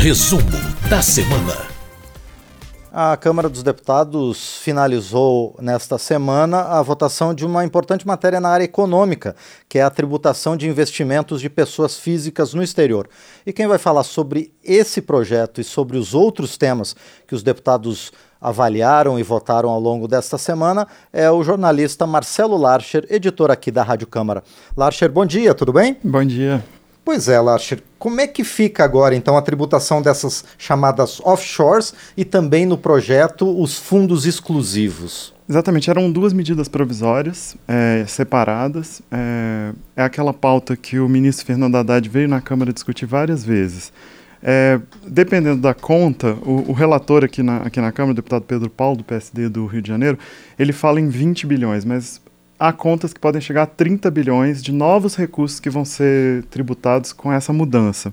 Resumo da semana. A Câmara dos Deputados finalizou nesta semana a votação de uma importante matéria na área econômica, que é a tributação de investimentos de pessoas físicas no exterior. E quem vai falar sobre esse projeto e sobre os outros temas que os deputados avaliaram e votaram ao longo desta semana é o jornalista Marcelo Larcher, editor aqui da Rádio Câmara. Larcher, bom dia, tudo bem? Bom dia. Pois é, Larcher, como é que fica agora então a tributação dessas chamadas offshores e também no projeto os fundos exclusivos? Exatamente, eram duas medidas provisórias é, separadas. É, é aquela pauta que o ministro Fernando Haddad veio na Câmara discutir várias vezes. É, dependendo da conta, o, o, relator aqui na, aqui na Câmara, o deputado Pedro Paulo, do PSD do Rio de Janeiro, ele fala em 20 bilhões, mas há contas que podem chegar a 30 bilhões de novos recursos que vão ser tributados com essa mudança.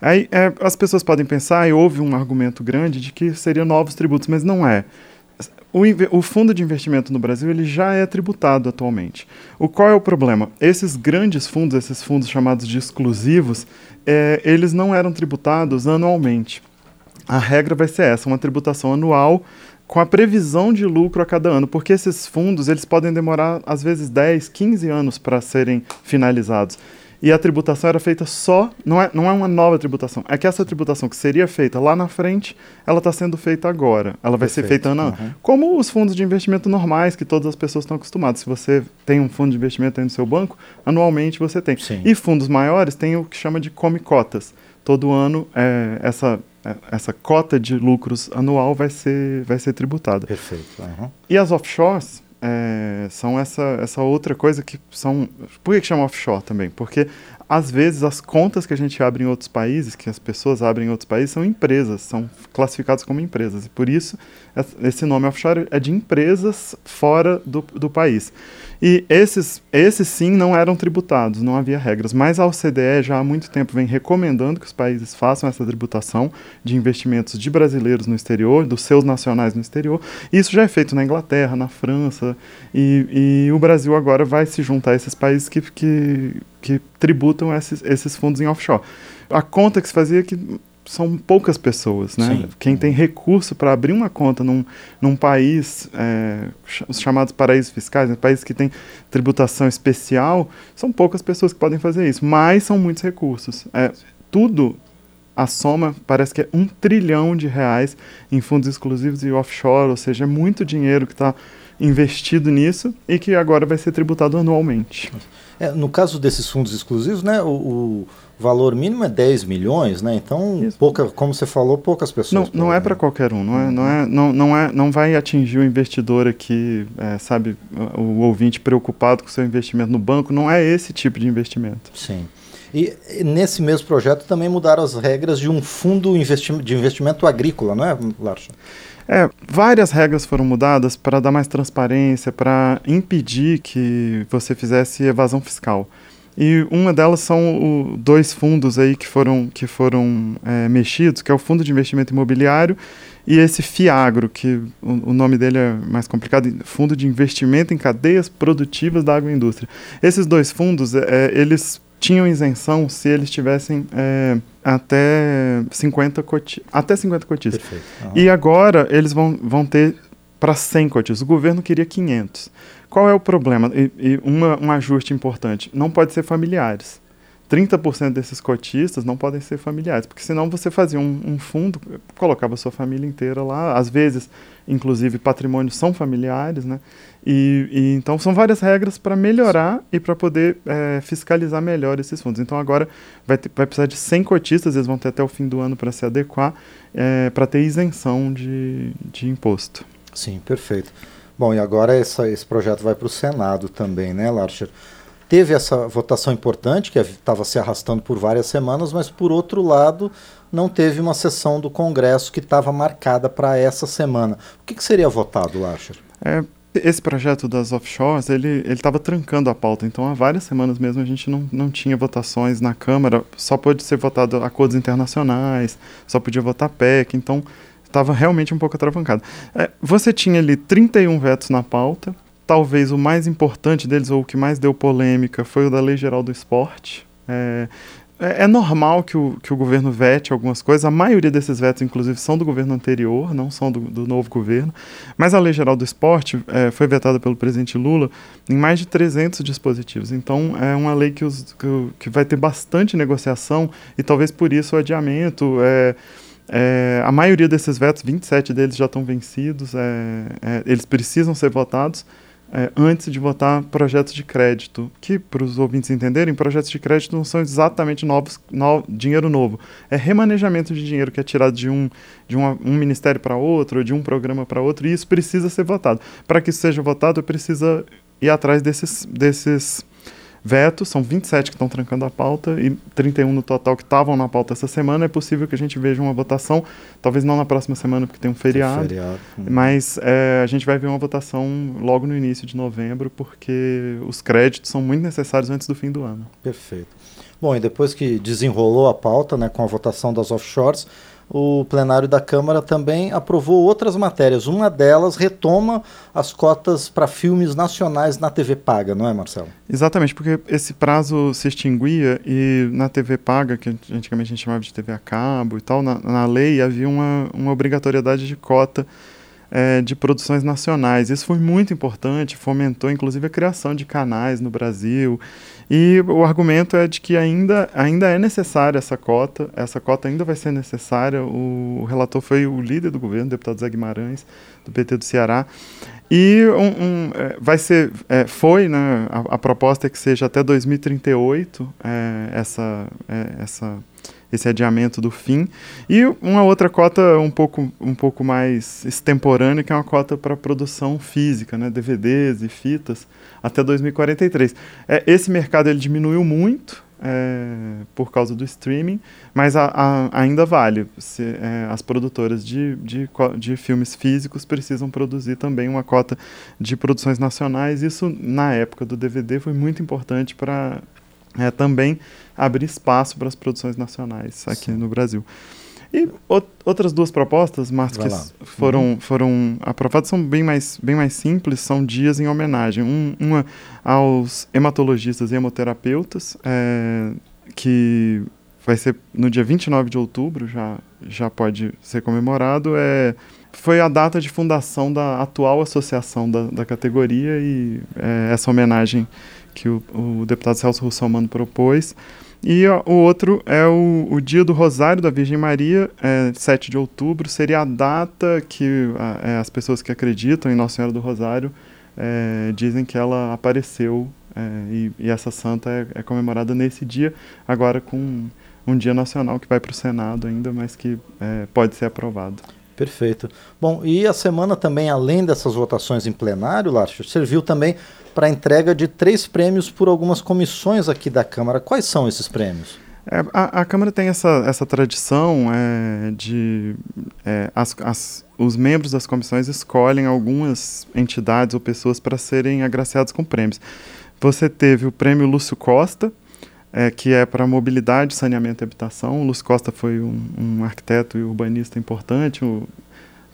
Aí é, as pessoas podem pensar, e houve um argumento grande de que seriam novos tributos, mas não é. O, o, fundo de investimento no Brasil ele já é tributado atualmente. O qual é o problema? Esses grandes fundos, esses fundos chamados de exclusivos, é, eles não eram tributados anualmente. A regra vai ser essa, uma tributação anual com a previsão de lucro a cada ano, porque esses fundos eles podem demorar às vezes 10, 15 anos para serem finalizados e a tributação era feita só, não é, não é uma nova tributação, é que essa tributação que seria feita lá na frente, ela está sendo feita agora. Ela vai Perfeito. ser feita ano, uhum. como os fundos de investimento normais que todas as pessoas estão acostumadas. Se você tem um fundo de investimento aí no seu banco, anualmente você tem. Sim. E fundos maiores tem o que chama de come cotas. Todo ano é, essa essa cota de lucros anual vai ser, vai ser tributada. Perfeito. Uhum. E as offshores, é, são essa, essa outra coisa que são. Por que, que chama offshore também? Porque às vezes as contas que a gente abre em outros países, que as pessoas abrem em outros países, são empresas, são classificadas como empresas. E por isso esse nome offshore é de empresas fora do, do país. E esses, esses sim não eram tributados, não havia regras. Mas a OCDE já há muito tempo vem recomendando que os países façam essa tributação de investimentos de brasileiros no exterior, dos seus nacionais no exterior. E isso já é feito na Inglaterra, na França, e, e o Brasil agora vai se juntar a esses países que, que, que tributam esses, esses fundos em offshore. A conta que se fazia é que são poucas pessoas, né? Sim. Quem tem recurso para abrir uma conta num, num país, é, os chamados paraísos fiscais, né? países que têm tributação especial, são poucas pessoas que podem fazer isso, mas são muitos recursos. É, tudo, a soma, parece que é um trilhão de reais em fundos exclusivos e offshore, ou seja, é muito dinheiro que está investido nisso e que agora vai ser tributado anualmente. É, no caso desses fundos exclusivos, né, o, o, valor mínimo é 10 milhões, né? Então, pouca, como você falou, poucas pessoas. Não, não é para qualquer um, não é, não é, não, não é, não vai atingir o investidor aqui, é, sabe, o ouvinte preocupado com o seu investimento no banco, não é esse tipo de investimento. Sim. E nesse mesmo projeto também mudaram as regras de um fundo investi de investimento agrícola, não é, Larson? É, várias regras foram mudadas para dar mais transparência, para impedir que você fizesse evasão fiscal. E uma delas são o, dois fundos aí que foram, que foram é, mexidos, que é o Fundo de Investimento Imobiliário e esse FIAGRO, que o, o, nome dele é mais complicado, Fundo de Investimento em Cadeias Produtivas da Agroindústria. Esses dois fundos, é, eles tinham isenção se eles tivessem é, até 50 coti até 50 cotistas. Uhum. E agora eles vão, vão ter para 100 cotistas. O governo queria 500. Qual é o problema? E, e uma, um ajuste importante: não pode ser familiares. 30% desses cotistas não podem ser familiares, porque senão você fazia um, um, fundo, colocava sua família inteira lá, às vezes, inclusive, patrimônios são familiares, né? E, e então são várias regras para melhorar e para poder é, fiscalizar melhor esses fundos. Então agora vai, ter, vai precisar de 100 cotistas, eles vão ter até o fim do ano para se adequar, é, para ter isenção de, de imposto. Sim, perfeito. Bom, e agora essa, esse projeto vai para o Senado também, né, Larcher? Teve essa votação importante, que estava se arrastando por várias semanas, mas, por outro lado, não teve uma sessão do Congresso que estava marcada para essa semana. O que, que seria votado, Larcher? É, esse projeto das offshores, ele estava trancando a pauta, então há várias semanas mesmo a gente não, não tinha votações na Câmara, só pode ser votado acordos internacionais, só podia votar PEC, então estava realmente um pouco atravancado. É, você tinha ali 31 vetos na pauta, talvez o mais importante deles, ou o que mais deu polêmica, foi o da Lei Geral do Esporte. É, é, é, normal que o, que o governo vete algumas coisas, a maioria desses vetos, inclusive, são do governo anterior, não são do, do novo governo, mas a Lei Geral do Esporte é, foi vetada pelo presidente Lula em mais de 300 dispositivos, então é uma lei que, os, que, que vai ter bastante negociação e talvez por isso o adiamento. É, é, a maioria desses vetos, 27 deles já estão vencidos, é, é, eles precisam ser votados, é, antes de votar projetos de crédito, que, para os ouvintes entenderem, projetos de crédito não são exatamente novos, no, dinheiro novo. É remanejamento de dinheiro que é tirado de um, de uma, um ministério para outro, de um programa para outro, e isso precisa ser votado. Para que isso seja votado, precisa ir atrás desses, desses vetos, são 27 que estão trancando a pauta e 31 no total que estavam na pauta essa semana. É possível que a gente veja uma votação, talvez não na próxima semana, porque tem um feriado, tem feriado. Hum. mas é, a gente vai ver uma votação logo no início de novembro, porque os créditos são muito necessários antes do fim do ano. Perfeito. Bom, e depois que desenrolou a pauta né, com a votação das offshores, o plenário da Câmara também aprovou outras matérias. Uma delas retoma as cotas para filmes nacionais na TV Paga, não é, Marcelo? Exatamente, porque esse prazo se extinguia e na TV Paga, que antigamente a gente chamava de TV a cabo e tal, na, na lei havia uma, uma obrigatoriedade de cota é, de produções nacionais. Isso foi muito importante, fomentou inclusive a criação de canais no Brasil. E o argumento é de que ainda, ainda é necessária essa cota, essa cota ainda vai ser necessária. O, o relator foi o líder do governo, o deputado Zé Guimarães, do PT do Ceará. E um, um, é, vai ser, é, foi, né, a, a, proposta é que seja até 2038 é, essa, é, essa esse adiamento do fim. E uma outra cota um pouco, um pouco mais extemporânea, que é uma cota para produção física, né, DVDs e fitas, até 2043. É, esse mercado ele diminuiu muito é, por causa do streaming, mas a, a, ainda vale. Se, é, as produtoras de, de, de filmes físicos precisam produzir também uma cota de produções nacionais. Isso, na época do DVD, foi muito importante para é, também abrir espaço para as produções nacionais aqui Sim. no Brasil. E outras duas propostas, Marcos, que foram, uhum. foram aprovadas, são bem mais, bem mais simples, são dias em homenagem. Um, uma aos hematologistas e hemoterapeutas, é, que vai ser no dia 29 de outubro, já, já pode ser comemorado. É, foi a data de fundação da atual associação da, da categoria e é, essa homenagem que o, o deputado Celso Russomano propôs. E ó, o outro é o, o, Dia do Rosário da Virgem Maria, é, 7 de outubro, seria a data que a, é, as pessoas que acreditam em Nossa Senhora do Rosário é, dizem que ela apareceu é, e, e, essa santa é, é, comemorada nesse dia, agora com um dia nacional que vai para o Senado ainda, mas que é, pode ser aprovado. Perfeito. Bom, e a semana também, além dessas votações em plenário, Lárcio, serviu também para a entrega de três prêmios por algumas comissões aqui da Câmara. Quais são esses prêmios? É, a, a, Câmara tem essa, essa tradição é, de é, as, as, os membros das comissões escolhem algumas entidades ou pessoas para serem agraciados com prêmios. Você teve o prêmio Lúcio Costa, é, que é para mobilidade, saneamento e habitação. O Lúcio Costa foi um, um arquiteto e urbanista importante, o,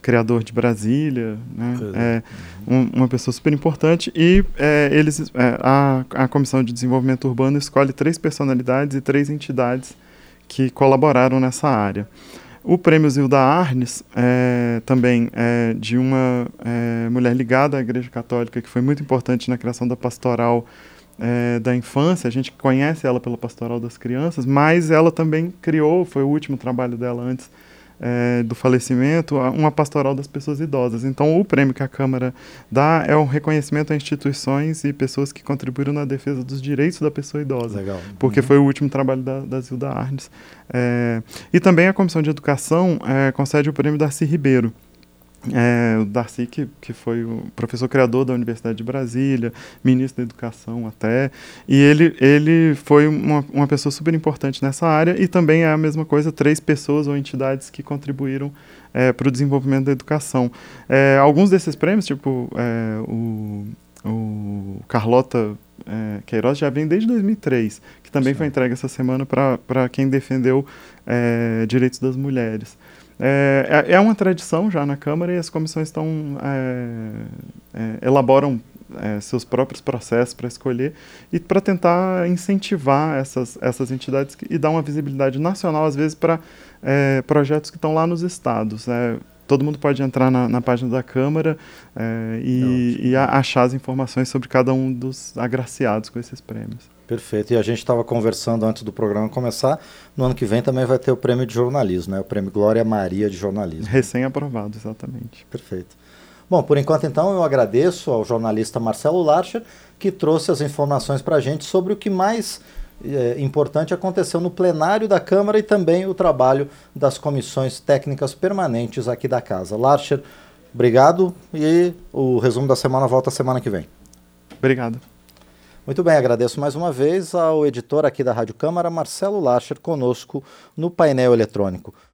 criador de Brasília, né? é um, uma pessoa super importante e é, eles é, a, a comissão de desenvolvimento urbano escolhe três personalidades e três entidades que colaboraram nessa área. O prêmio Zilda Arnes é, também é de uma é, mulher ligada à Igreja Católica que foi muito importante na criação da pastoral é, da infância. A gente conhece ela pela pastoral das crianças, mas ela também criou, foi o último trabalho dela antes é, do falecimento, uma pastoral das pessoas idosas. Então, o prêmio que a Câmara dá é um reconhecimento a instituições e pessoas que contribuíram na defesa dos direitos da pessoa idosa. Legal. Porque uhum. foi o último trabalho da, da Zilda Arnes. É, e também a Comissão de Educação concede o prêmio Darcy Ribeiro. É, o Darcy, que, que foi o professor criador da Universidade de Brasília, ministro da Educação até, e ele, ele foi uma, uma pessoa super importante nessa área e também é a mesma coisa, três pessoas ou entidades que contribuíram é, para o desenvolvimento da educação. É, alguns desses prêmios, tipo é, o, o Carlota é, Queiroz, já vem desde 2003, que também Sim. foi entregue essa semana para quem defendeu é, direitos das mulheres. É, é, é uma tradição já na Câmara e as comissões estão é, é, elaboram é, seus próprios processos para escolher e para tentar incentivar essas, essas entidades e dar uma visibilidade nacional, às vezes, para é, projetos que estão lá nos estados. Todo mundo pode entrar na, na página da Câmara é, e, e a, achar as informações sobre cada um dos agraciados com esses prêmios. Perfeito. E a gente estava conversando antes do programa começar. No ano que vem também vai ter o prêmio de jornalismo, né? o prêmio Glória Maria de jornalismo. Recém-aprovado, exatamente. Perfeito. Bom, por enquanto então eu agradeço ao jornalista Marcelo Larcher que trouxe as informações para a gente sobre o que mais é, importante aconteceu no plenário da Câmara e também o trabalho das comissões técnicas permanentes aqui da casa. Larcher, obrigado e o resumo da semana volta semana que vem. Obrigado. Muito bem, agradeço mais uma vez ao editor aqui da Rádio Câmara, Marcelo Larcher, conosco no painel eletrônico.